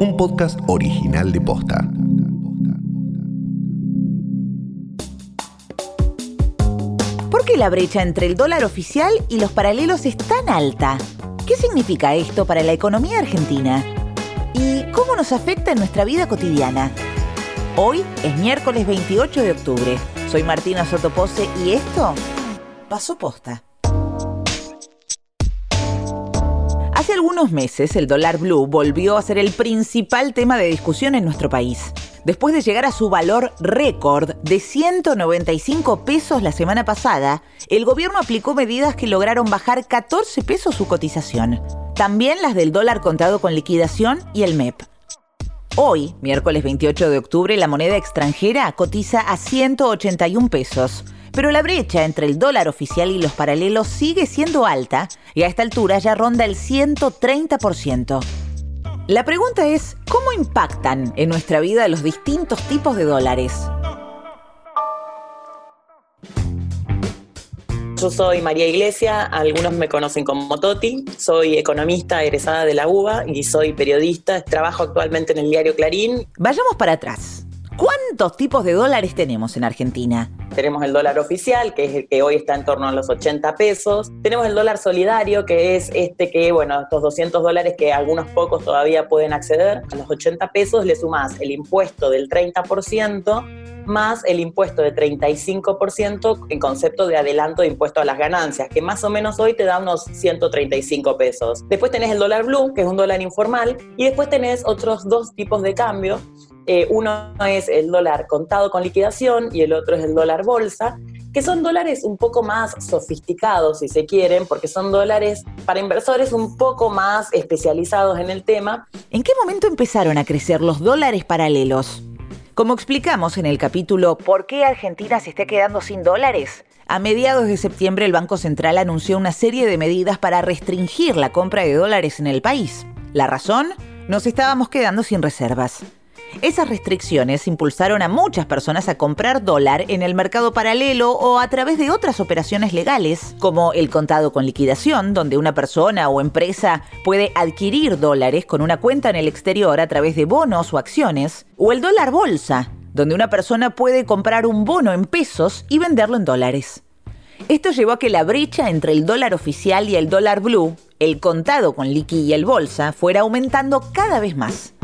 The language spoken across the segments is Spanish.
un podcast original de Posta. ¿Por qué la brecha entre el dólar oficial y los paralelos es tan alta? ¿Qué significa esto para la economía argentina? ¿Y cómo nos afecta en nuestra vida cotidiana? Hoy es miércoles 28 de octubre. Soy Martina Sotopose y esto pasó posta. Hace algunos meses el dólar blue volvió a ser el principal tema de discusión en nuestro país. Después de llegar a su valor récord de 195 pesos la semana pasada, el gobierno aplicó medidas que lograron bajar 14 pesos su cotización. También las del dólar contado con liquidación y el MEP. Hoy, miércoles 28 de octubre, la moneda extranjera cotiza a 181 pesos. Pero la brecha entre el dólar oficial y los paralelos sigue siendo alta y a esta altura ya ronda el 130%. La pregunta es, ¿cómo impactan en nuestra vida los distintos tipos de dólares? Yo soy María Iglesia, algunos me conocen como Toti, soy economista egresada de la UBA y soy periodista, trabajo actualmente en el diario Clarín. Vayamos para atrás. ¿Cuántos tipos de dólares tenemos en Argentina? Tenemos el dólar oficial, que es el que hoy está en torno a los 80 pesos. Tenemos el dólar solidario, que es este que, bueno, estos 200 dólares que algunos pocos todavía pueden acceder. A los 80 pesos le sumas el impuesto del 30% más el impuesto de 35% en concepto de adelanto de impuesto a las ganancias, que más o menos hoy te da unos 135 pesos. Después tenés el dólar blue, que es un dólar informal, y después tenés otros dos tipos de cambio. Eh, uno es el dólar contado con liquidación y el otro es el dólar bolsa, que son dólares un poco más sofisticados, si se quieren, porque son dólares para inversores un poco más especializados en el tema. ¿En qué momento empezaron a crecer los dólares paralelos? Como explicamos en el capítulo ¿Por qué Argentina se está quedando sin dólares? A mediados de septiembre el Banco Central anunció una serie de medidas para restringir la compra de dólares en el país. ¿La razón? Nos estábamos quedando sin reservas. Esas restricciones impulsaron a muchas personas a comprar dólar en el mercado paralelo o a través de otras operaciones legales, como el contado con liquidación, donde una persona o empresa puede adquirir dólares con una cuenta en el exterior a través de bonos o acciones, o el dólar bolsa, donde una persona puede comprar un bono en pesos y venderlo en dólares. Esto llevó a que la brecha entre el dólar oficial y el dólar blue, el contado con liqui y el bolsa, fuera aumentando cada vez más.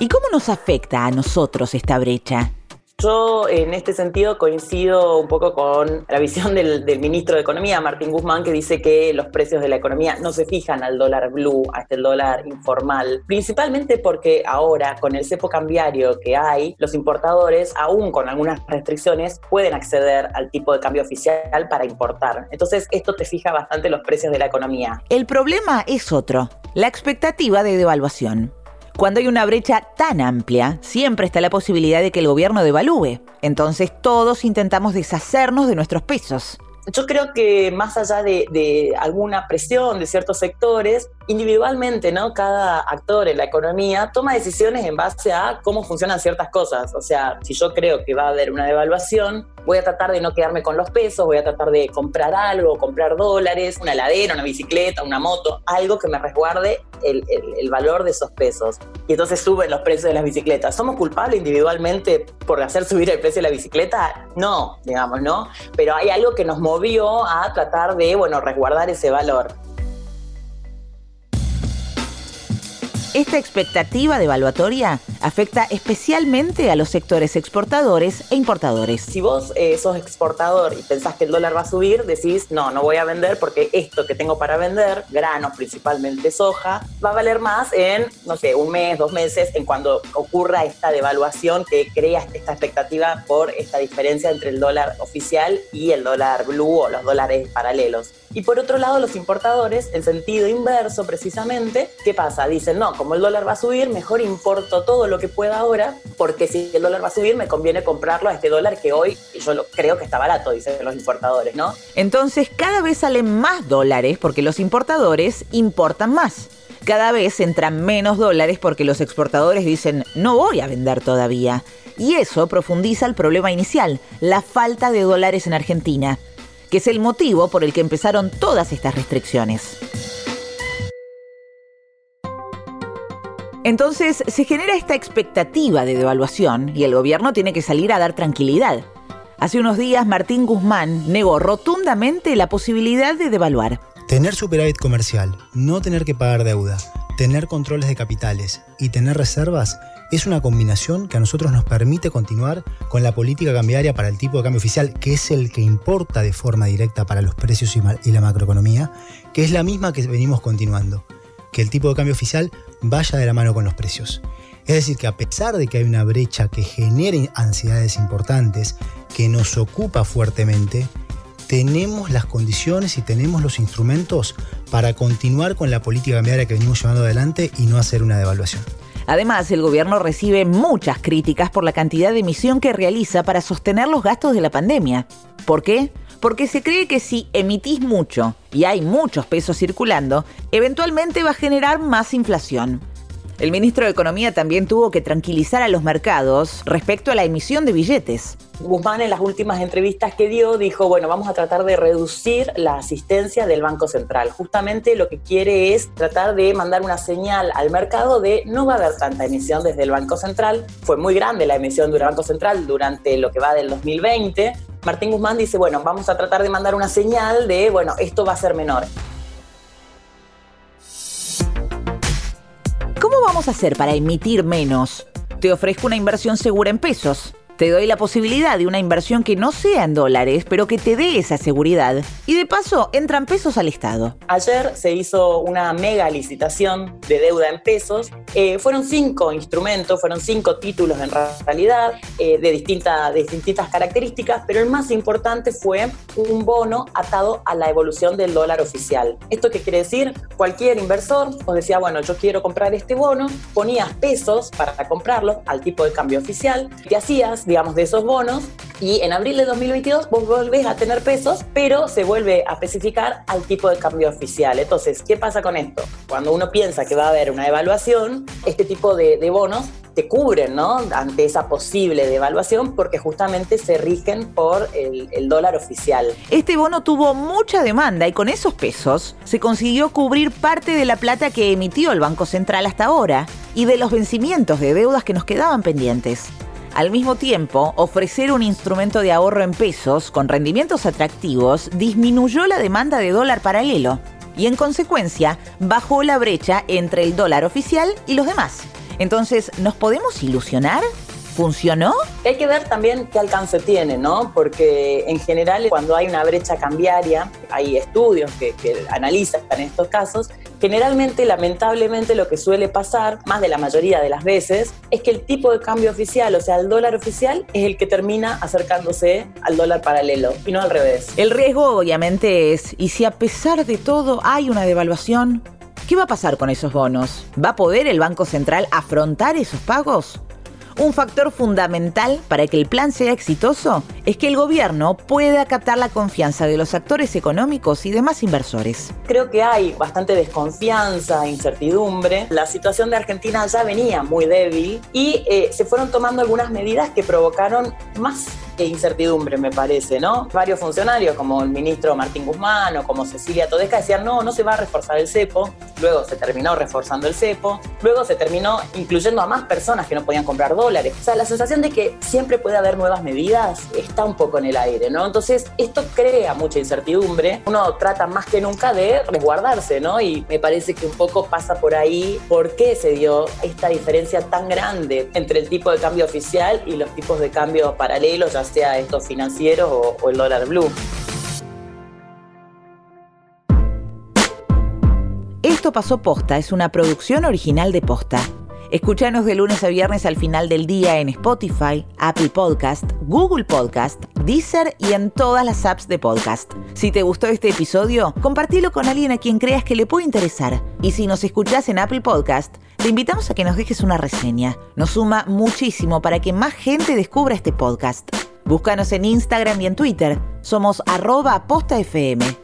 ¿Y cómo nos afecta a nosotros esta brecha? Yo en este sentido coincido un poco con la visión del, ministro de Economía, Martín Guzmán, que dice que los precios de la economía no se fijan al dólar blue, a este dólar informal, principalmente porque ahora con el cepo cambiario que hay, los importadores, aún con algunas restricciones, pueden acceder al tipo de cambio oficial para importar. Entonces esto te fija bastante los precios de la economía. El problema es otro, la expectativa de devaluación. Cuando hay una brecha tan amplia, siempre está la posibilidad de que el gobierno devalúe. Entonces todos intentamos deshacernos de nuestros pesos. Yo creo que más allá de, alguna presión de ciertos sectores, individualmente, ¿no? Cada actor en la economía toma decisiones en base a cómo funcionan ciertas cosas. O sea, si yo creo que va a haber una devaluación, voy a tratar de no quedarme con los pesos, voy a tratar de comprar algo, comprar dólares, una heladera, una bicicleta, una moto, algo que me resguarde el, valor de esos pesos. Y entonces suben los precios de las bicicletas. ¿Somos culpables individualmente por hacer subir el precio de la bicicleta? No, digamos, ¿no? Pero hay algo que nos movió a tratar de, bueno, resguardar ese valor. Esta expectativa devaluatoria afecta especialmente a los sectores exportadores e importadores. Si vos eh, sos exportador y pensás que el dólar va a subir, decís, no, no voy a vender porque esto que tengo para vender, granos, principalmente soja, va a valer más en, no sé, un mes, dos meses, en cuando ocurra esta devaluación que crea esta expectativa por esta diferencia entre el dólar oficial y el dólar blue o los dólares paralelos. Y por otro lado, los importadores, en sentido inverso precisamente, ¿qué pasa? Dicen, no, como el dólar va a subir, mejor importo todo lo que pueda ahora, porque si el dólar va a subir, me conviene comprarlo a este dólar que hoy yo creo que está barato, dicen los importadores, ¿no? Entonces, cada vez salen más dólares porque los importadores importan más. Cada vez entran menos dólares porque los exportadores dicen, no voy a vender todavía. Y eso profundiza el problema inicial, la falta de dólares en Argentina que es el motivo por el que empezaron todas estas restricciones. Entonces se genera esta expectativa de devaluación y el gobierno tiene que salir a dar tranquilidad. Hace unos días Martín Guzmán negó rotundamente la posibilidad de devaluar. Tener superávit comercial, no tener que pagar deuda, tener controles de capitales y tener reservas es una combinación que a nosotros nos permite continuar con la política cambiaria para el tipo de cambio oficial, que es el que importa de forma directa para los precios y la macroeconomía, que es la misma que venimos continuando, que el tipo de cambio oficial vaya de la mano con los precios. Es decir, que a pesar de que hay una brecha que genere ansiedades importantes, que nos ocupa fuertemente, tenemos las condiciones y tenemos los instrumentos para continuar con la política cambiaria que venimos llevando adelante y no hacer una devaluación. Además, el gobierno recibe muchas críticas por la cantidad de emisión que realiza para sostener los gastos de la pandemia. ¿Por qué? Porque se cree que si emitís mucho y hay muchos pesos circulando, eventualmente va a generar más inflación. El ministro de Economía también tuvo que tranquilizar a los mercados respecto a la emisión de billetes. Guzmán en las últimas entrevistas que dio dijo, bueno, vamos a tratar de reducir la asistencia del Banco Central. Justamente lo que quiere es tratar de mandar una señal al mercado de no va a haber tanta emisión desde el Banco Central. Fue muy grande la emisión del Banco Central durante lo que va del 2020. Martín Guzmán dice, bueno, vamos a tratar de mandar una señal de, bueno, esto va a ser menor. ¿Cómo vamos a hacer para emitir menos? Te ofrezco una inversión segura en pesos. Te doy la posibilidad de una inversión que no sea en dólares, pero que te dé esa seguridad. Y de paso, entran pesos al Estado. Ayer se hizo una mega licitación de deuda en pesos. Eh, fueron cinco instrumentos, fueron cinco títulos en realidad, eh, de, distintas características, pero el más importante fue un bono atado a la evolución del dólar oficial. ¿Esto qué quiere decir? Cualquier inversor os decía, bueno, yo quiero comprar este bono, ponías pesos para comprarlo al tipo de cambio oficial, y hacías digamos, de esos bonos y en abril de 2022 vos volvés a tener pesos, pero se vuelve a especificar al tipo de cambio oficial. Entonces, ¿qué pasa con esto? Cuando uno piensa que va a haber una devaluación, este tipo de, bonos te cubren ¿no? ante esa posible devaluación porque justamente se rigen por el, el, dólar oficial. Este bono tuvo mucha demanda y con esos pesos se consiguió cubrir parte de la plata que emitió el Banco Central hasta ahora y de los vencimientos de deudas que nos quedaban pendientes. Al mismo tiempo, ofrecer un instrumento de ahorro en pesos con rendimientos atractivos disminuyó la demanda de dólar paralelo y en consecuencia bajó la brecha entre el dólar oficial y los demás. Entonces, ¿nos podemos ilusionar? ¿Funcionó? Hay que ver también qué alcance tiene, ¿no? Porque en general cuando hay una brecha cambiaria, hay estudios que, analizan estos casos, generalmente, lamentablemente, lo que suele pasar, más de la mayoría de las veces, es que el tipo de cambio oficial, o sea, el dólar oficial, es el que termina acercándose al dólar paralelo y no al revés. El riesgo obviamente es, ¿y si a pesar de todo hay una devaluación? ¿Qué va a pasar con esos bonos? ¿Va a poder el Banco Central afrontar esos pagos? Un factor fundamental para que el plan sea exitoso es que el gobierno pueda captar la confianza de los actores económicos y demás inversores. Creo que hay bastante desconfianza, incertidumbre. La situación de Argentina ya venía muy débil y eh, se fueron tomando algunas medidas que provocaron más incertidumbre, me parece, ¿no? Varios funcionarios, como el ministro Martín Guzmán o como Cecilia Todesca, decían, no, no se va a reforzar el cepo. Luego se terminó reforzando el cepo. Luego se terminó incluyendo a más personas que no podían comprar dólares. O sea, la sensación de que siempre puede haber nuevas medidas está un poco en el aire, ¿no? Entonces, esto crea mucha incertidumbre. Uno trata más que nunca de resguardarse, ¿no? Y me parece que un poco pasa por ahí por qué se dio esta diferencia tan grande entre el tipo de cambio oficial y los tipos de cambio paralelos, ya sea estos financieros o, el dólar blue. Esto pasó posta, es una producción original de posta. Escúchanos de lunes a viernes al final del día en Spotify, Apple Podcast, Google Podcast, Deezer y en todas las apps de podcast. Si te gustó este episodio, compartilo con alguien a quien creas que le puede interesar. Y si nos escuchás en Apple Podcast, te invitamos a que nos dejes una reseña. Nos suma muchísimo para que más gente descubra este podcast. Búscanos en Instagram y en Twitter. Somos arroba postafm.